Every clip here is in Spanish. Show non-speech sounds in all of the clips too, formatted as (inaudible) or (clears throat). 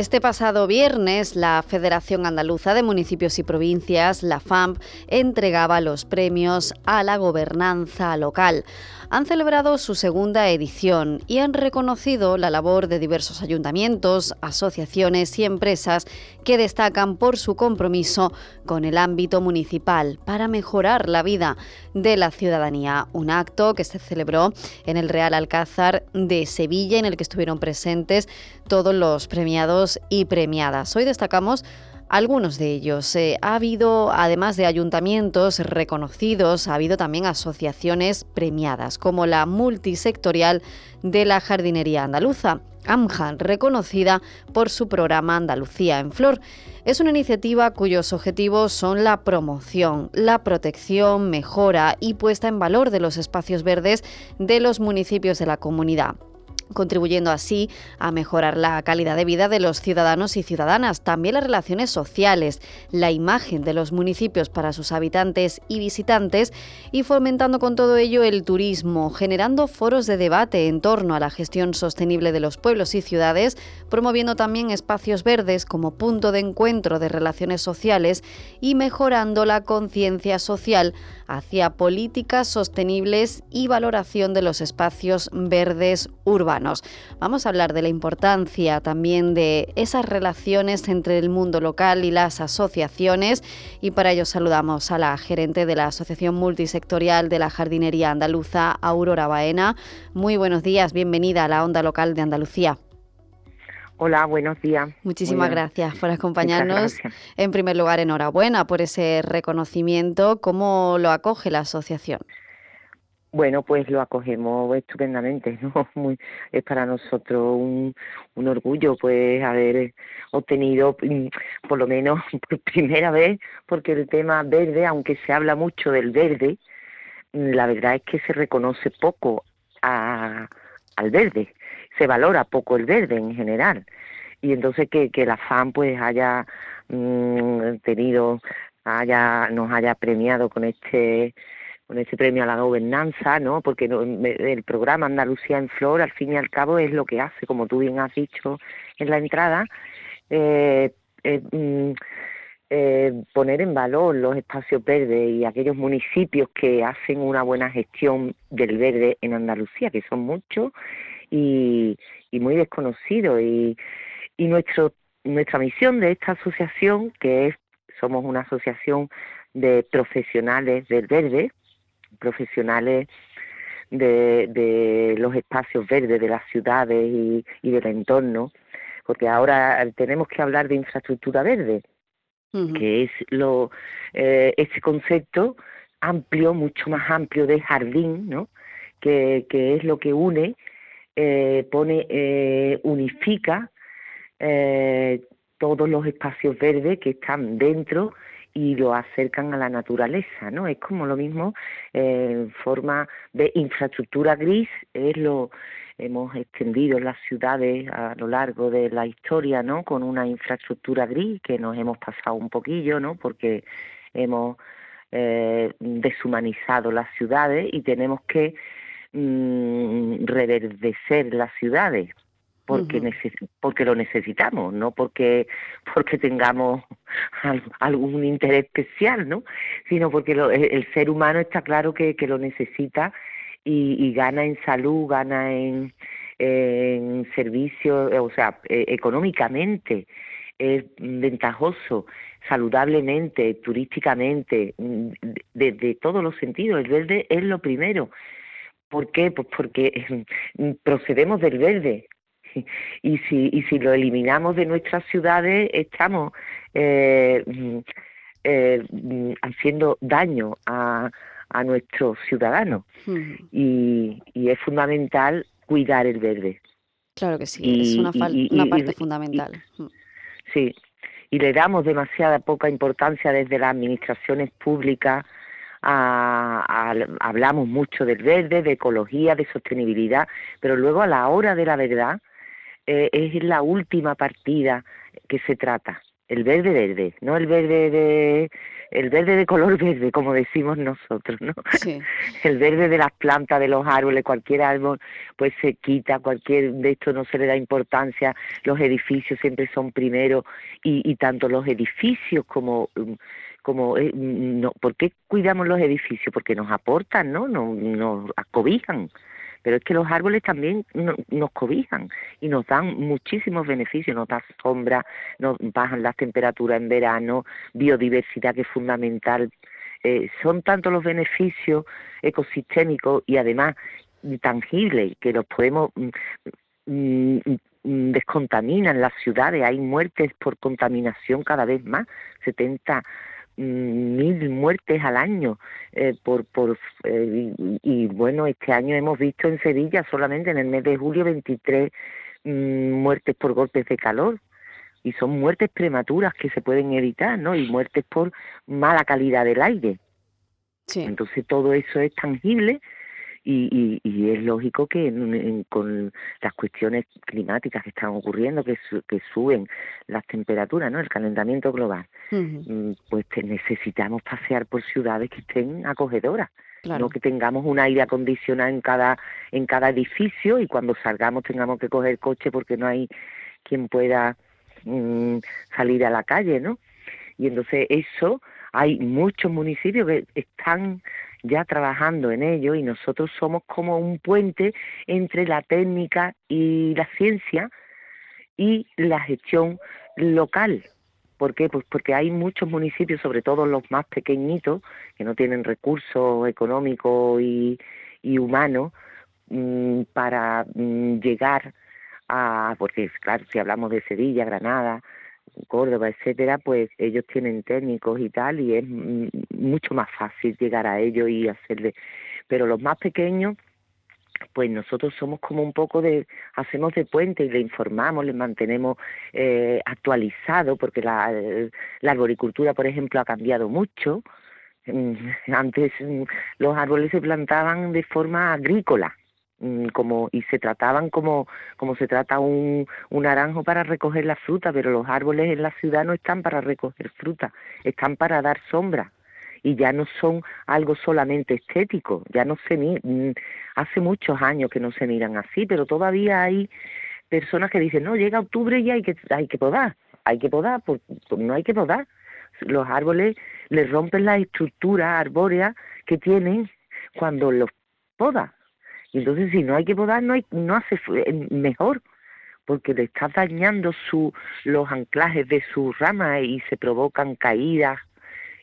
Este pasado viernes, la Federación Andaluza de Municipios y Provincias, la FAMP, entregaba los premios a la gobernanza local han celebrado su segunda edición y han reconocido la labor de diversos ayuntamientos, asociaciones y empresas que destacan por su compromiso con el ámbito municipal para mejorar la vida de la ciudadanía. Un acto que se celebró en el Real Alcázar de Sevilla en el que estuvieron presentes todos los premiados y premiadas. Hoy destacamos algunos de ellos. Eh, ha habido, además de ayuntamientos reconocidos, ha habido también asociaciones premiadas, como la multisectorial de la jardinería andaluza. AMJAN, reconocida por su programa Andalucía en Flor. Es una iniciativa cuyos objetivos son la promoción, la protección, mejora y puesta en valor de los espacios verdes de los municipios de la comunidad contribuyendo así a mejorar la calidad de vida de los ciudadanos y ciudadanas, también las relaciones sociales, la imagen de los municipios para sus habitantes y visitantes y fomentando con todo ello el turismo, generando foros de debate en torno a la gestión sostenible de los pueblos y ciudades, promoviendo también espacios verdes como punto de encuentro de relaciones sociales y mejorando la conciencia social hacia políticas sostenibles y valoración de los espacios verdes urbanos. Vamos a hablar de la importancia también de esas relaciones entre el mundo local y las asociaciones y para ello saludamos a la gerente de la Asociación Multisectorial de la Jardinería Andaluza, Aurora Baena. Muy buenos días, bienvenida a la Onda Local de Andalucía. Hola, buenos días. Muchísimas gracias por acompañarnos. En primer lugar, enhorabuena por ese reconocimiento. ¿Cómo lo acoge la asociación? Bueno, pues lo acogemos estupendamente, (laughs) ¿no? Muy, es para nosotros un, orgullo, pues, haber obtenido, mm, por lo menos (laughs) por primera vez, porque el tema verde, aunque se habla mucho del verde, mm, la verdad es que se reconoce poco a, al verde se valora poco el verde en general y entonces que, que la FAN pues haya mm, tenido haya nos haya premiado con este con este premio a la gobernanza no porque el programa Andalucía en Flor al fin y al cabo es lo que hace como tú bien has dicho en la entrada eh, mm, eh, poner en valor los espacios verdes y aquellos municipios que hacen una buena gestión del verde en Andalucía, que son muchos y, muy desconocidos. Y, y nuestro, nuestra misión de esta asociación, que es, somos una asociación de profesionales del verde, profesionales de, de los espacios verdes de las ciudades y, y del entorno, porque ahora tenemos que hablar de infraestructura verde que es lo eh, ese concepto amplio, mucho más amplio de jardín, ¿no? Que, que es lo que une, eh, pone, eh, unifica eh, todos los espacios verdes que están dentro y lo acercan a la naturaleza, ¿no? Es como lo mismo en forma de infraestructura gris, es lo hemos extendido en las ciudades a lo largo de la historia, ¿no? Con una infraestructura gris que nos hemos pasado un poquillo, ¿no? Porque hemos eh, deshumanizado las ciudades y tenemos que mm, reverdecer las ciudades porque porque lo necesitamos, no porque porque tengamos algún interés especial, ¿no? Sino porque el, ser humano está claro que, que lo necesita y, gana en salud, gana en, en servicios, o sea, e, económicamente es ventajoso, saludablemente, turísticamente, desde todos los sentidos. El verde es lo primero. ¿Por qué? Pues porque (laughs) procedemos del verde. Y si, y si lo eliminamos de nuestras ciudades, estamos eh, eh, haciendo daño a, a nuestros ciudadanos y, es fundamental cuidar el verde. Claro que sí, es una, una parte fundamental. sí, y le damos demasiada poca importancia desde las administraciones públicas. A, hablamos mucho del verde, de ecología, de sostenibilidad, pero luego a la hora de la verdad eh, es la última partida que se trata. El verde verde, no el verde de el verde de color verde, como decimos nosotros, ¿no? Sí. (laughs) El verde de las plantas, de los árboles, cualquier árbol, pues se quita, cualquier de esto no se le da importancia, los edificios siempre son primero y, y tanto los edificios como como eh, no, ¿por qué cuidamos los edificios? Porque nos aportan, ¿no? Nos, nos acobijan pero es que los árboles también nos cobijan y nos dan muchísimos beneficios, nos dan sombra, nos bajan las temperaturas en verano, biodiversidad que es fundamental. Eh, son tantos los beneficios ecosistémicos y además tangibles que los podemos mm, mm, mm, las ciudades, hay muertes por contaminación cada vez más, 70 mil muertes al año eh, por por eh, y, bueno este año hemos visto en Sevilla solamente en el mes de julio 23 mm, muertes por golpes de calor. Y son muertes prematuras que se pueden evitar no y muertes por mala calidad del aire. Sí. entonces todo eso es tangible y, y, es lógico que con las cuestiones climáticas que están ocurriendo, que, que suben las temperaturas, ¿no? el calentamiento global, mm, pues necesitamos pasear por ciudades que estén acogedoras. No que tengamos un aire acondicionado en cada, en cada edificio y cuando salgamos tengamos que coger coche porque no hay quien pueda mm, salir a la calle, ¿no? Y entonces eso, hay muchos municipios que están ya trabajando en ello y nosotros somos como un puente entre la técnica y la ciencia y la gestión local. ¿Por qué? Pues porque hay muchos municipios, sobre todo los más pequeñitos, que no tienen recursos económicos y, humanos mm, para mm, llegar a, porque claro, si hablamos de Sevilla, Granada, Córdoba, etcétera, pues ellos tienen técnicos y tal, y es mucho más fácil llegar a ellos y hacerle. Pero los más pequeños, pues nosotros somos como un poco de, hacemos de puente y le informamos, le mantenemos eh, actualizado, porque la, la arboricultura, por ejemplo, ha cambiado mucho. Mm, (laughs) antes mm, los árboles se plantaban de forma agrícola, como y se trataban como como se trata un, un naranjo para recoger la fruta pero los árboles en la ciudad no están para recoger fruta están para dar sombra y ya no son algo solamente estético ya no se mm, hace muchos años que no se miran así pero todavía hay personas que dicen no llega octubre y hay que hay que podar hay que podar, pues, pues no hay que podar. Los árboles les rompen la estructura arbórea que tienen cuando los poda. Y entonces si no hay que podar, no, hay, no hace mejor, porque le está dañando su, los anclajes de sus ramas y se provocan caídas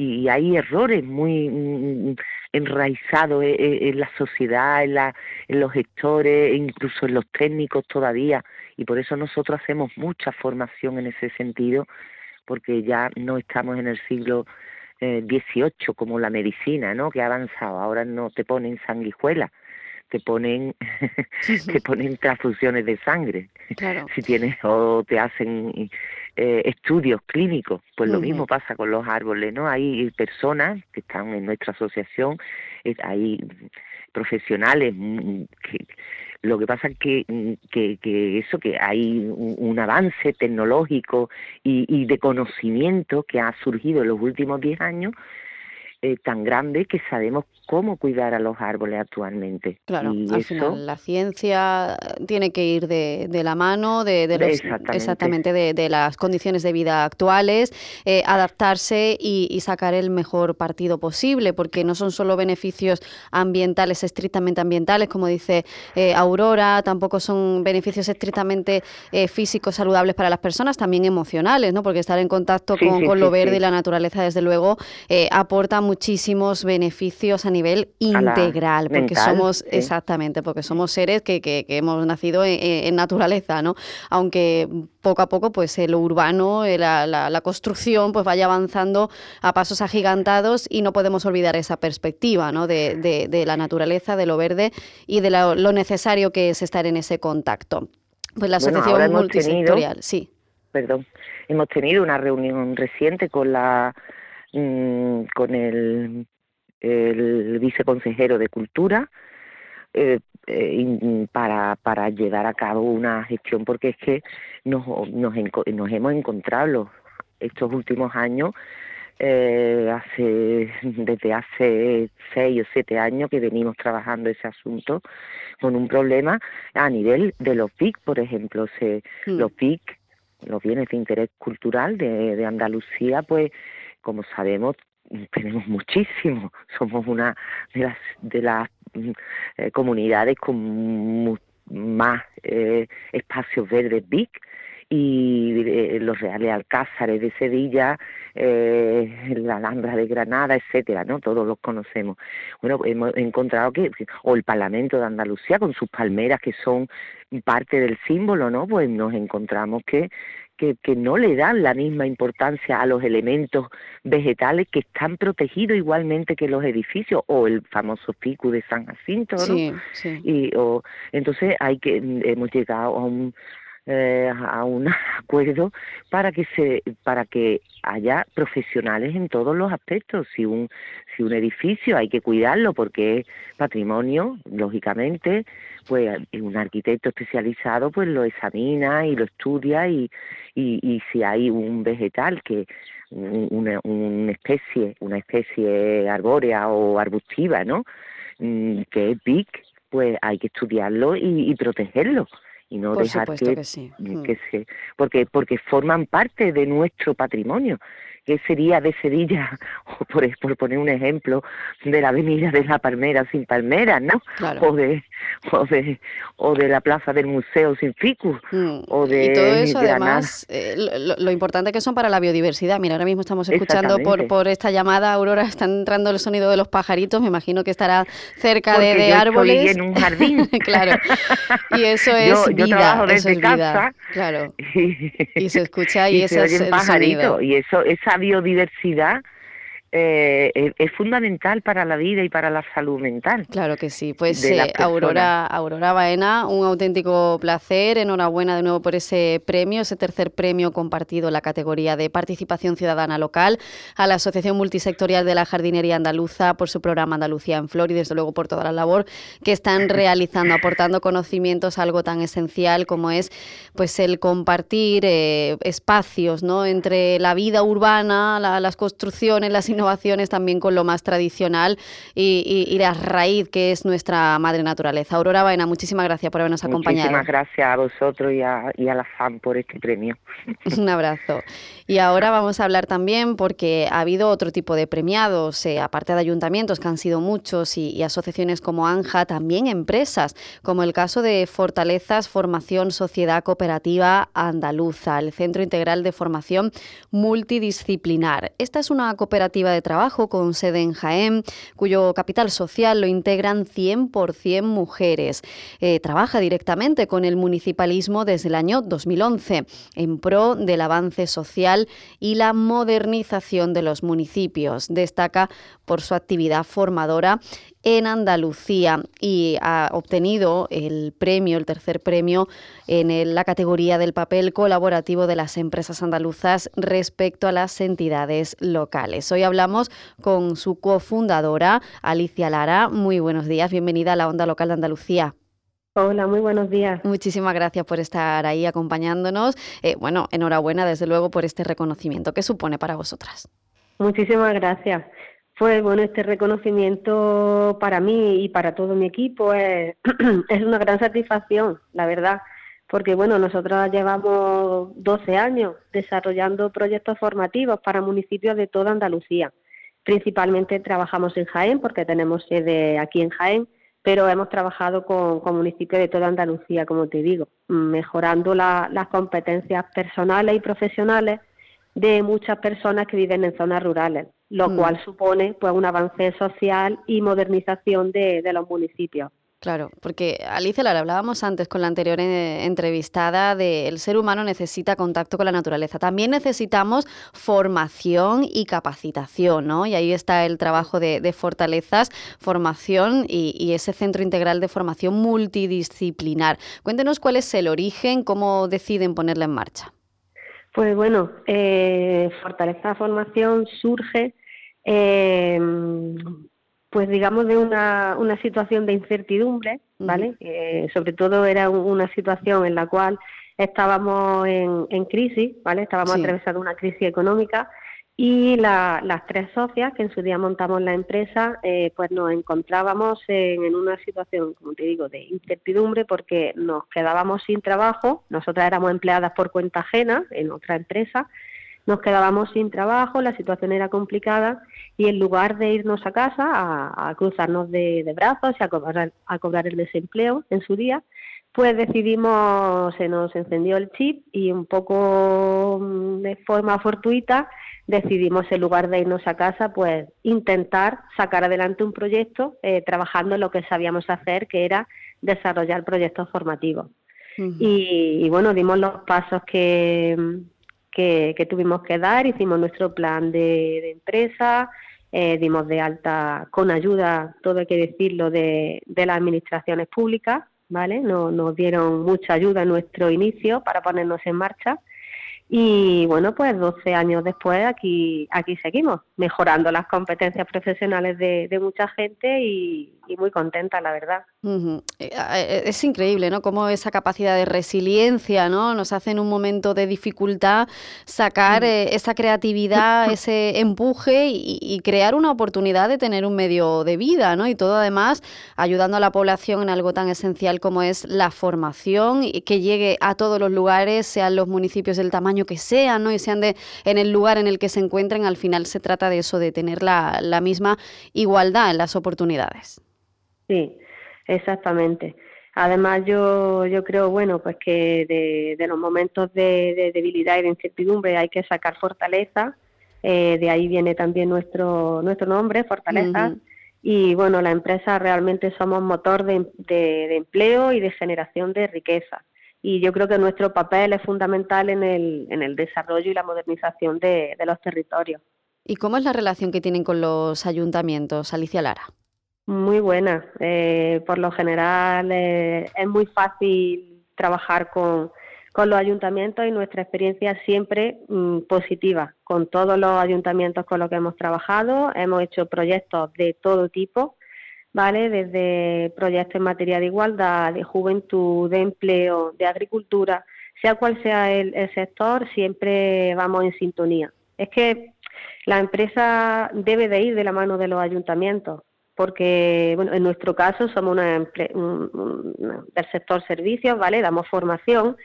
y hay errores muy mm, enraizados en, la sociedad, en, la, en los gestores, incluso en los técnicos todavía, y por eso nosotros hacemos mucha formación en ese sentido, porque ya no estamos en el siglo XVIII eh, como la medicina, ¿no? Que ha avanzado, ahora no te ponen sanguijuela, te ponen (laughs) te ponen transfusiones de sangre. (laughs) Si tienes o te hacen eh, estudios clínicos pues lo mismo pasa con los árboles no hay personas que están en nuestra asociación hay profesionales mm, que lo que pasa es que, mm, que, que eso, que hay un, avance tecnológico y, y, de conocimiento que ha surgido en los últimos 10 años eh, tan grande que sabemos cómo cuidar a los árboles actualmente. Claro, al final la ciencia tiene que ir de, de la mano de, de los, exactamente, de, las condiciones de vida actuales, eh, adaptarse y, sacar el mejor partido posible, porque no son solo beneficios ambientales, estrictamente ambientales, como dice eh, Aurora, tampoco son beneficios estrictamente físicos saludables para las personas, también emocionales, ¿no? porque estar en contacto con, lo verde y la naturaleza, desde luego, aporta muchísimos beneficios a nivel integral, porque somos, exactamente, porque somos seres que, que, hemos nacido en, naturaleza, ¿no? Aunque poco a poco, pues lo urbano, eh, la, la, construcción, pues vaya avanzando a pasos agigantados y no podemos olvidar esa perspectiva, ¿no? De, de, la naturaleza, de lo verde y de lo, necesario que es estar en ese contacto. Pues la asociación multisectorial, sí. Perdón, hemos tenido una reunión reciente con la Mm, con el, el viceconsejero de Cultura eh, eh, para, para llevar a cabo una gestión, porque es que nos, nos, nos hemos encontrado estos últimos años eh, hace desde hace seis o siete años que venimos trabajando ese asunto con un problema a nivel de los PIC, por ejemplo, se, mm. los PIC, los bienes de interés cultural de, de Andalucía, pues como sabemos, tenemos muchísimo. (laughs) Somos una de las, de las mm, eh, comunidades con más eh, espacios verdes big y eh, los Reales Alcázares de Sevilla, la Alhambra de Granada, etcétera, ¿no? Todos los conocemos. Bueno, hemos encontrado que, o el Parlamento de Andalucía con sus palmeras que son parte del símbolo, ¿no? Pues nos encontramos que que, que, no le dan la misma importancia a los elementos vegetales que están protegidos igualmente que los edificios o el famoso pico de San Jacinto, ¿no? Sí, sí. Y, o, entonces hay que hemos llegado a un eh, a un (laughs) acuerdo para que se para que haya profesionales en todos los aspectos. Si un si un edificio hay que cuidarlo porque es patrimonio lógicamente pues un arquitecto especializado pues lo examina y lo estudia y, y, si hay un vegetal que una, una especie una especie arbórea o arbustiva no mm, que es big pues hay que estudiarlo y, y protegerlo y no dejar que, que, sí. Mm. que se porque porque forman parte de nuestro patrimonio que sería de Sevilla, (laughs) o por, por, poner un ejemplo, de la avenida de la Palmera sin palmeras, ¿no? O, de, o, de, o de la plaza del museo sin ficus, mm. o de Y todo eso, además, eh, lo, importante que son para la biodiversidad. Mira, ahora mismo estamos escuchando por, por esta llamada, Aurora, está entrando el sonido de los pajaritos, me imagino que estará cerca de, de árboles. en un jardín. (laughs) claro. Y eso es vida, eso es vida. Claro. (laughs) Y, se escucha y, ese es el sonido. Y eso, esa biodiversidad eh, es, fundamental para la vida y para la salud mental. Claro que sí. Pues eh, Aurora, Aurora Baena, un auténtico placer. Enhorabuena de nuevo por ese premio, ese tercer premio compartido en la categoría de participación ciudadana local, a la Asociación Multisectorial de la Jardinería Andaluza por su programa Andalucía en Flor y desde luego por toda la labor que están (laughs) realizando, aportando conocimientos a algo tan esencial como es pues el compartir eh, espacios ¿no? entre la vida urbana, las construcciones, las innovaciones también con lo más tradicional y, la raíz que es nuestra madre naturaleza. Aurora Baena, muchísimas gracias por habernos acompañado. Muchísimas gracias a vosotros y a, y a la FAN por este premio. (laughs) Un abrazo. Y ahora vamos a hablar también porque ha habido otro tipo de premiados, eh, aparte de ayuntamientos, que han sido muchos, y, asociaciones como ANJA, también empresas, como el caso de Fortalezas Formación Sociedad Cooperativa Andaluza, el Centro Integral de Formación Multidisciplinar. Esta es una cooperativa de trabajo con sede en Jaén, cuyo capital social lo integran 100% mujeres. Eh, trabaja directamente con el municipalismo desde el año 2011, en pro del avance social y la modernización de los municipios. Destaca por su actividad formadora en Andalucía y ha obtenido el premio, el tercer premio en la categoría del papel colaborativo de las empresas andaluzas respecto a las entidades locales. Hoy hablamos con su cofundadora, Alicia Lara. Muy buenos días, bienvenida a la Onda Local de Andalucía. Hola, muy buenos días. Muchísimas gracias por estar ahí acompañándonos. Eh, bueno, enhorabuena desde luego por este reconocimiento. ¿Qué supone para vosotras? Muchísimas gracias. Pues bueno, este reconocimiento para mí y para todo mi equipo es, (clears throat) una gran satisfacción, la verdad, porque bueno, nosotros llevamos 12 años desarrollando proyectos formativos para municipios de toda Andalucía. Principalmente trabajamos en Jaén, porque tenemos sede aquí en Jaén, pero hemos trabajado con, municipios de toda Andalucía, como te digo, mejorando las competencias personales y profesionales de muchas personas que viven en zonas rurales, lo mm. cual supone pues un avance social y modernización de los municipios. Claro, porque Alicia, la hablábamos antes con la anterior eh, entrevistada de el ser humano necesita contacto con la naturaleza. También necesitamos formación y capacitación, ¿no? Y ahí está el trabajo de, fortalezas, formación y, ese centro integral de formación multidisciplinar. Cuéntenos cuál es el origen, cómo deciden ponerla en marcha. Pues bueno, eh, Fortaleza Formación surge eh, pues digamos de una, una situación de incertidumbre, ¿vale? sobre todo era una situación en la cual estábamos en, en crisis, ¿vale? Estábamos atravesando una crisis económica y las tres socias que en su día montamos la empresa, eh, pues nos encontrábamos en, una situación, como te digo, de incertidumbre porque nos quedábamos sin trabajo, nosotras éramos empleadas por cuenta ajena en otra empresa, nos quedábamos sin trabajo, la situación era complicada y en lugar de irnos a casa a, cruzarnos de, brazos y a cobrar, a cobrar el desempleo en su día, pues decidimos, se nos encendió el chip y un poco mm, de forma fortuita decidimos en lugar de irnos a casa, pues intentar sacar adelante un proyecto eh, trabajando en lo que sabíamos hacer, que era desarrollar proyectos formativos. y, bueno, dimos los pasos que, que, tuvimos que dar, hicimos nuestro plan de, empresa, eh, dimos de alta con ayuda, todo hay que decirlo, de, de las administraciones públicas, ¿vale? Nos, nos dieron mucha ayuda en nuestro inicio para ponernos en marcha y bueno, pues 12 años después aquí, aquí seguimos, mejorando las competencias profesionales de, de mucha gente y, muy contenta, la verdad. Eh, eh, es increíble, ¿no? Cómo esa capacidad de resiliencia, ¿no? Nos hace en un momento de dificultad sacar eh, esa creatividad, (laughs) ese empuje y, crear una oportunidad de tener un medio de vida, ¿no? Y todo además ayudando a la población en algo tan esencial como es la formación y que llegue a todos los lugares, sean los municipios del tamaño que sean, ¿no? Y sean de, en el lugar en el que se encuentren, al final se trata de eso, de tener la, la misma igualdad en las oportunidades. Sí, exactamente. Además, yo, yo creo, bueno, pues que de, de los momentos de, debilidad y de incertidumbre hay que sacar fortaleza. Eh, de ahí viene también nuestro, nuestro nombre, Fortaleza. Y bueno, la empresa realmente somos motor de, de, empleo y de generación de riqueza y yo creo que nuestro papel es fundamental en el, en el desarrollo y la modernización de, los territorios. ¿Y cómo es la relación que tienen con los ayuntamientos, Alicia Lara? Muy buena. Eh, por lo general eh, es muy fácil trabajar con, con, los ayuntamientos y nuestra experiencia siempre mm, positiva. Con todos los ayuntamientos con los que hemos trabajado, hemos hecho proyectos de todo tipo ¿vale? Desde proyectos en materia de igualdad, de juventud, de empleo, de agricultura, sea cual sea el, sector, siempre vamos en sintonía. Es que La empresa debe de ir de la mano de los ayuntamientos, porque bueno, en nuestro caso somos una del sector servicios, ¿vale? Damos formación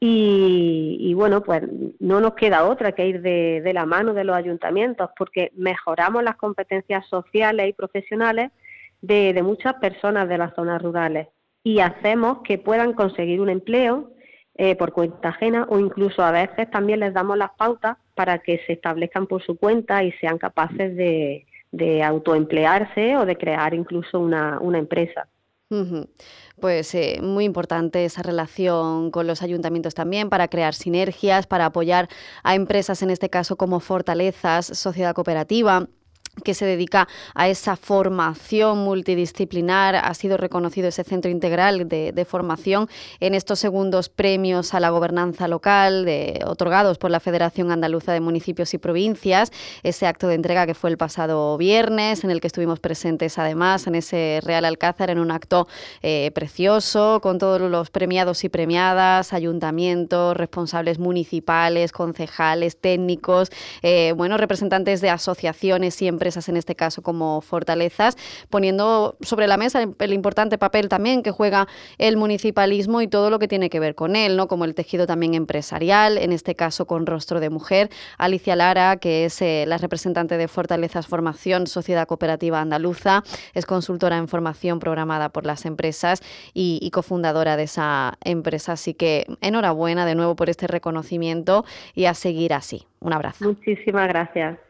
y, bueno, pues no nos queda otra que ir de, la mano de los ayuntamientos, porque mejoramos las competencias sociales y profesionales de, de muchas personas de las zonas rurales y hacemos que puedan conseguir un empleo eh, por cuenta ajena o incluso a veces también les damos las pautas para que se establezcan por su cuenta y sean capaces de, autoemplearse o de crear incluso una, empresa. Pues eh, muy importante esa relación con los ayuntamientos también para crear sinergias, para apoyar a empresas, en este caso como Fortalezas, Sociedad Cooperativa que se dedica a esa formación multidisciplinar. Ha sido reconocido ese centro integral de, formación en estos segundos premios a la gobernanza local otorgados por la Federación Andaluza de Municipios y Provincias. Ese acto de entrega que fue el pasado viernes, en el que estuvimos presentes además en ese Real Alcázar, en un acto eh, precioso, con todos los premiados y premiadas, ayuntamientos, responsables municipales, concejales, técnicos, eh, bueno, representantes de asociaciones y empresas, en este caso como Fortalezas, poniendo sobre la mesa el, importante papel también que juega el municipalismo y todo lo que tiene que ver con él, ¿no? como el tejido también empresarial, en este caso con rostro de mujer. Alicia Lara, que es eh, la representante de Fortalezas Formación, Sociedad Cooperativa Andaluza, es consultora en formación programada por las empresas y, y cofundadora de esa empresa. Así que enhorabuena de nuevo por este reconocimiento y a seguir así. Un abrazo. Muchísimas gracias.